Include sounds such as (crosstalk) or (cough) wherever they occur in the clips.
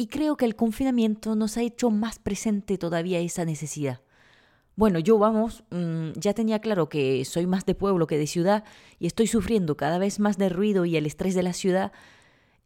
Y creo que el confinamiento nos ha hecho más presente todavía esa necesidad. Bueno, yo vamos, mm, ya tenía claro que soy más de pueblo que de ciudad y estoy sufriendo cada vez más de ruido y el estrés de la ciudad,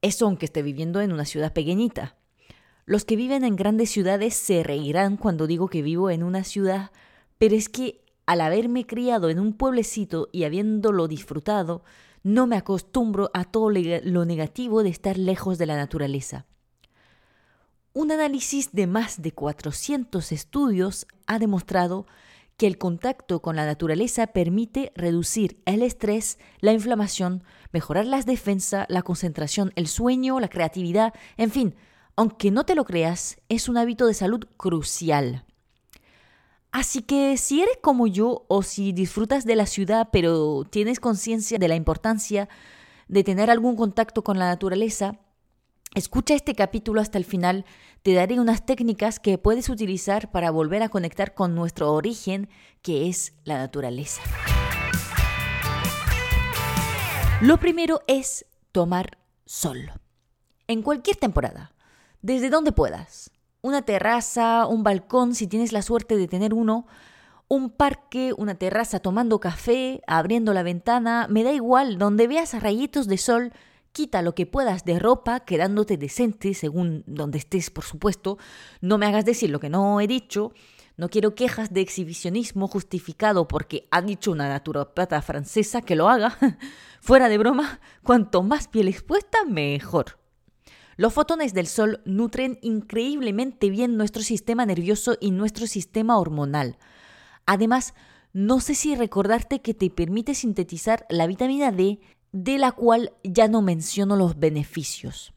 eso aunque esté viviendo en una ciudad pequeñita. Los que viven en grandes ciudades se reirán cuando digo que vivo en una ciudad, pero es que al haberme criado en un pueblecito y habiéndolo disfrutado, no me acostumbro a todo lo negativo de estar lejos de la naturaleza. Un análisis de más de 400 estudios ha demostrado que el contacto con la naturaleza permite reducir el estrés, la inflamación, mejorar las defensas, la concentración, el sueño, la creatividad, en fin, aunque no te lo creas, es un hábito de salud crucial. Así que si eres como yo o si disfrutas de la ciudad pero tienes conciencia de la importancia de tener algún contacto con la naturaleza, escucha este capítulo hasta el final. Te daré unas técnicas que puedes utilizar para volver a conectar con nuestro origen, que es la naturaleza. Lo primero es tomar sol. En cualquier temporada, desde donde puedas una terraza, un balcón, si tienes la suerte de tener uno, un parque, una terraza tomando café, abriendo la ventana, me da igual, donde veas rayitos de sol, quita lo que puedas de ropa, quedándote decente según donde estés, por supuesto. No me hagas decir lo que no he dicho. No quiero quejas de exhibicionismo justificado porque ha dicho una naturopata francesa que lo haga. (laughs) Fuera de broma, cuanto más piel expuesta, mejor. Los fotones del sol nutren increíblemente bien nuestro sistema nervioso y nuestro sistema hormonal. Además, no sé si recordarte que te permite sintetizar la vitamina D, de la cual ya no menciono los beneficios.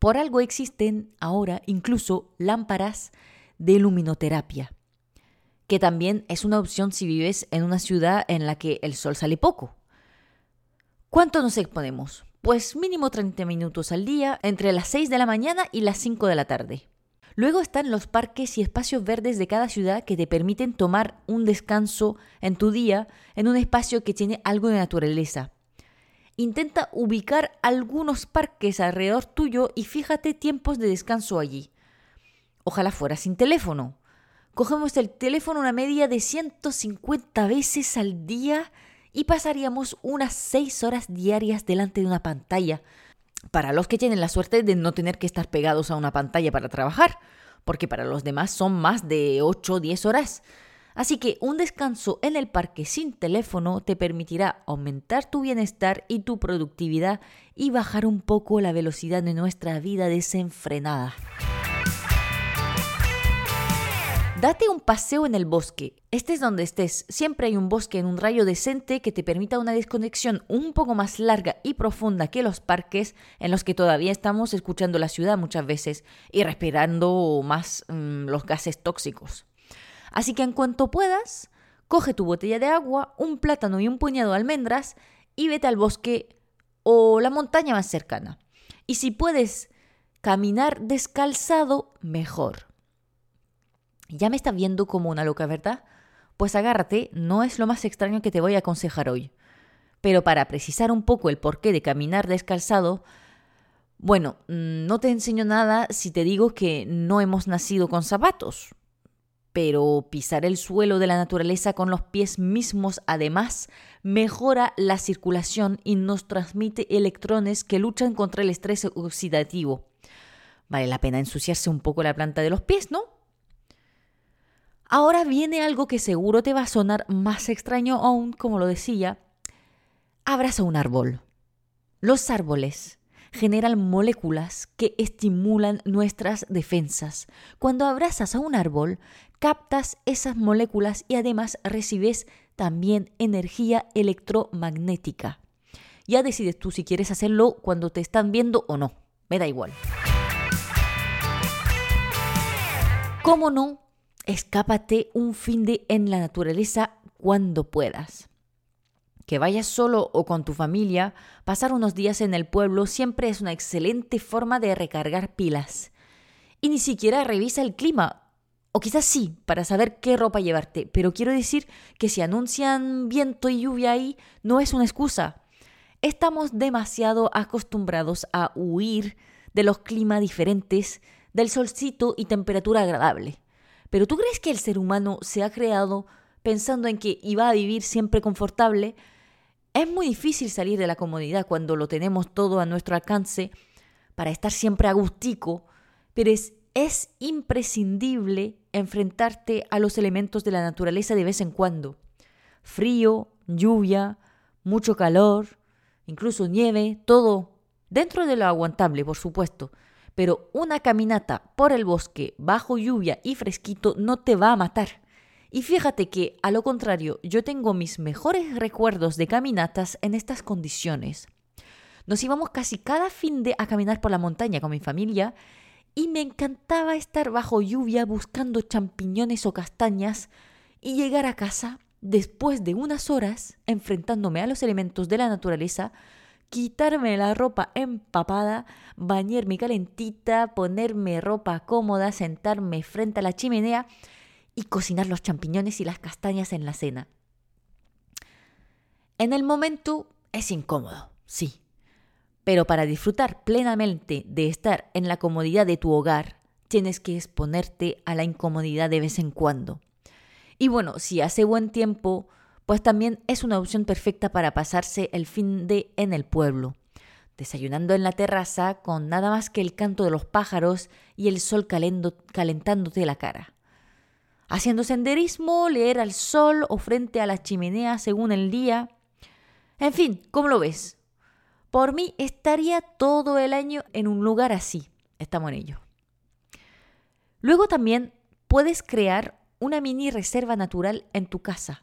Por algo existen ahora incluso lámparas de luminoterapia, que también es una opción si vives en una ciudad en la que el sol sale poco. ¿Cuánto nos exponemos? Pues mínimo 30 minutos al día, entre las 6 de la mañana y las 5 de la tarde. Luego están los parques y espacios verdes de cada ciudad que te permiten tomar un descanso en tu día en un espacio que tiene algo de naturaleza. Intenta ubicar algunos parques alrededor tuyo y fíjate tiempos de descanso allí. Ojalá fuera sin teléfono. Cogemos el teléfono una media de 150 veces al día y pasaríamos unas 6 horas diarias delante de una pantalla. Para los que tienen la suerte de no tener que estar pegados a una pantalla para trabajar, porque para los demás son más de 8 o 10 horas. Así que un descanso en el parque sin teléfono te permitirá aumentar tu bienestar y tu productividad y bajar un poco la velocidad de nuestra vida desenfrenada. Date un paseo en el bosque. Estés donde estés, siempre hay un bosque en un rayo decente que te permita una desconexión un poco más larga y profunda que los parques en los que todavía estamos escuchando la ciudad muchas veces y respirando más mm, los gases tóxicos. Así que en cuanto puedas, coge tu botella de agua, un plátano y un puñado de almendras y vete al bosque o la montaña más cercana. Y si puedes caminar descalzado, mejor. Ya me estás viendo como una loca, ¿verdad? Pues agárrate, no es lo más extraño que te voy a aconsejar hoy. Pero para precisar un poco el porqué de caminar descalzado, bueno, mm, no te enseño nada si te digo que no hemos nacido con zapatos. Pero pisar el suelo de la naturaleza con los pies mismos además mejora la circulación y nos transmite electrones que luchan contra el estrés oxidativo. Vale la pena ensuciarse un poco la planta de los pies, ¿no? Ahora viene algo que seguro te va a sonar más extraño aún, como lo decía. Abraza un árbol. Los árboles generan moléculas que estimulan nuestras defensas. Cuando abrazas a un árbol, captas esas moléculas y además recibes también energía electromagnética. Ya decides tú si quieres hacerlo cuando te están viendo o no. Me da igual. ¿Cómo no? Escápate un fin de en la naturaleza cuando puedas. Que vayas solo o con tu familia, pasar unos días en el pueblo siempre es una excelente forma de recargar pilas. Y ni siquiera revisa el clima, o quizás sí, para saber qué ropa llevarte, pero quiero decir que si anuncian viento y lluvia ahí, no es una excusa. Estamos demasiado acostumbrados a huir de los climas diferentes, del solcito y temperatura agradable. Pero ¿tú crees que el ser humano se ha creado pensando en que iba a vivir siempre confortable? Es muy difícil salir de la comodidad cuando lo tenemos todo a nuestro alcance para estar siempre agustico, pero es, es imprescindible enfrentarte a los elementos de la naturaleza de vez en cuando. Frío, lluvia, mucho calor, incluso nieve, todo dentro de lo aguantable, por supuesto. Pero una caminata por el bosque bajo lluvia y fresquito no te va a matar. Y fíjate que, a lo contrario, yo tengo mis mejores recuerdos de caminatas en estas condiciones. Nos íbamos casi cada fin de a caminar por la montaña con mi familia y me encantaba estar bajo lluvia buscando champiñones o castañas y llegar a casa después de unas horas enfrentándome a los elementos de la naturaleza quitarme la ropa empapada, bañarme calentita, ponerme ropa cómoda, sentarme frente a la chimenea y cocinar los champiñones y las castañas en la cena. En el momento es incómodo, sí, pero para disfrutar plenamente de estar en la comodidad de tu hogar, tienes que exponerte a la incomodidad de vez en cuando. Y bueno, si hace buen tiempo, pues también es una opción perfecta para pasarse el fin de en el pueblo, desayunando en la terraza con nada más que el canto de los pájaros y el sol calentándote la cara. Haciendo senderismo, leer al sol o frente a la chimenea según el día. En fin, ¿cómo lo ves? Por mí estaría todo el año en un lugar así. Estamos en ello. Luego también puedes crear una mini reserva natural en tu casa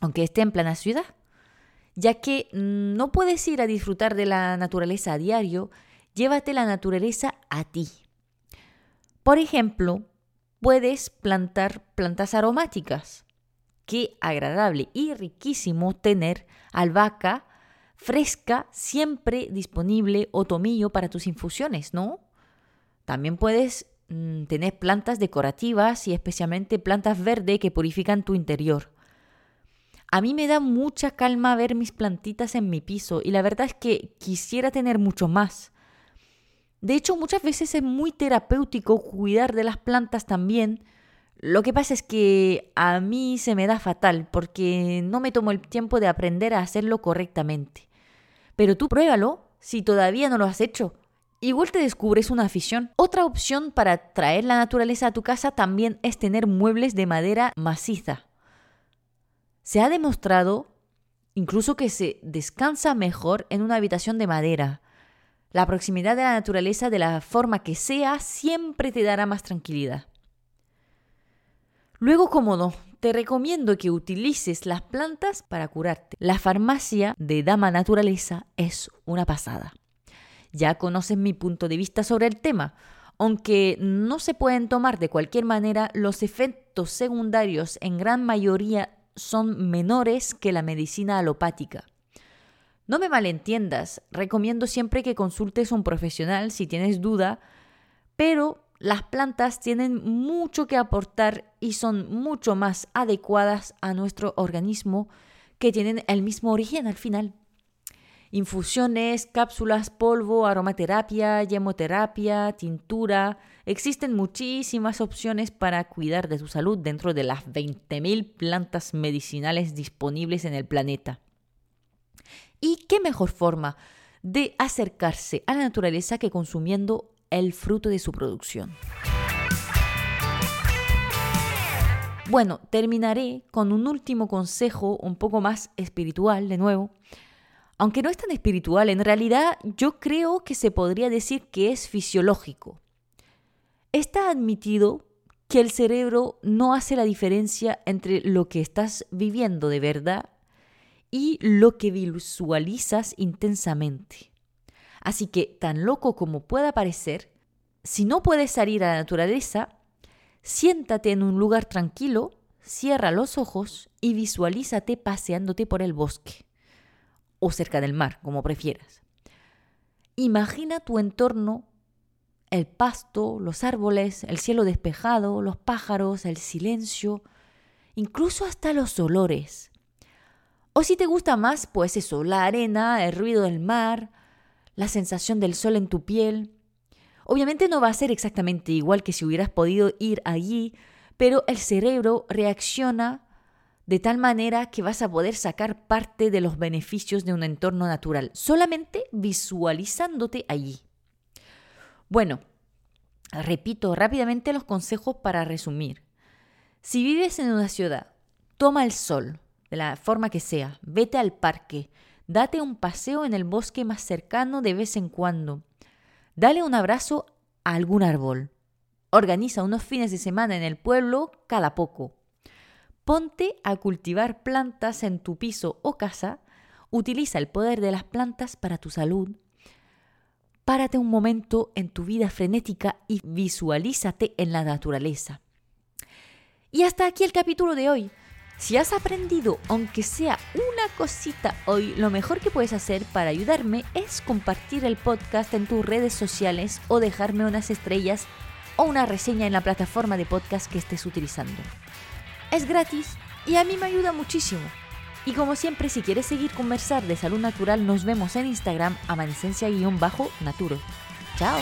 aunque esté en plena ciudad, ya que no puedes ir a disfrutar de la naturaleza a diario, llévate la naturaleza a ti. Por ejemplo, puedes plantar plantas aromáticas. Qué agradable y riquísimo tener albahaca fresca siempre disponible o tomillo para tus infusiones, ¿no? También puedes mm, tener plantas decorativas y especialmente plantas verdes que purifican tu interior. A mí me da mucha calma ver mis plantitas en mi piso y la verdad es que quisiera tener mucho más. De hecho, muchas veces es muy terapéutico cuidar de las plantas también. Lo que pasa es que a mí se me da fatal porque no me tomo el tiempo de aprender a hacerlo correctamente. Pero tú pruébalo si todavía no lo has hecho. Igual te descubres una afición. Otra opción para traer la naturaleza a tu casa también es tener muebles de madera maciza. Se ha demostrado incluso que se descansa mejor en una habitación de madera. La proximidad de la naturaleza de la forma que sea siempre te dará más tranquilidad. Luego, cómodo, te recomiendo que utilices las plantas para curarte. La farmacia de Dama Naturaleza es una pasada. Ya conoces mi punto de vista sobre el tema. Aunque no se pueden tomar de cualquier manera, los efectos secundarios en gran mayoría son menores que la medicina alopática. No me malentiendas, recomiendo siempre que consultes a un profesional si tienes duda, pero las plantas tienen mucho que aportar y son mucho más adecuadas a nuestro organismo que tienen el mismo origen al final. Infusiones, cápsulas, polvo, aromaterapia, yemoterapia, tintura. Existen muchísimas opciones para cuidar de tu salud dentro de las 20.000 plantas medicinales disponibles en el planeta. ¿Y qué mejor forma de acercarse a la naturaleza que consumiendo el fruto de su producción? Bueno, terminaré con un último consejo un poco más espiritual de nuevo aunque no es tan espiritual, en realidad yo creo que se podría decir que es fisiológico. Está admitido que el cerebro no hace la diferencia entre lo que estás viviendo de verdad y lo que visualizas intensamente. Así que, tan loco como pueda parecer, si no puedes salir a la naturaleza, Siéntate en un lugar tranquilo, cierra los ojos y visualízate paseándote por el bosque o cerca del mar, como prefieras. Imagina tu entorno, el pasto, los árboles, el cielo despejado, los pájaros, el silencio, incluso hasta los olores. O si te gusta más, pues eso, la arena, el ruido del mar, la sensación del sol en tu piel. Obviamente no va a ser exactamente igual que si hubieras podido ir allí, pero el cerebro reacciona de tal manera que vas a poder sacar parte de los beneficios de un entorno natural, solamente visualizándote allí. Bueno, repito rápidamente los consejos para resumir. Si vives en una ciudad, toma el sol, de la forma que sea, vete al parque, date un paseo en el bosque más cercano de vez en cuando, dale un abrazo a algún árbol, organiza unos fines de semana en el pueblo cada poco, Ponte a cultivar plantas en tu piso o casa. Utiliza el poder de las plantas para tu salud. Párate un momento en tu vida frenética y visualízate en la naturaleza. Y hasta aquí el capítulo de hoy. Si has aprendido, aunque sea una cosita hoy, lo mejor que puedes hacer para ayudarme es compartir el podcast en tus redes sociales o dejarme unas estrellas o una reseña en la plataforma de podcast que estés utilizando. Es gratis y a mí me ayuda muchísimo. Y como siempre, si quieres seguir conversar de salud natural, nos vemos en Instagram, amanecencia-naturo. Chao.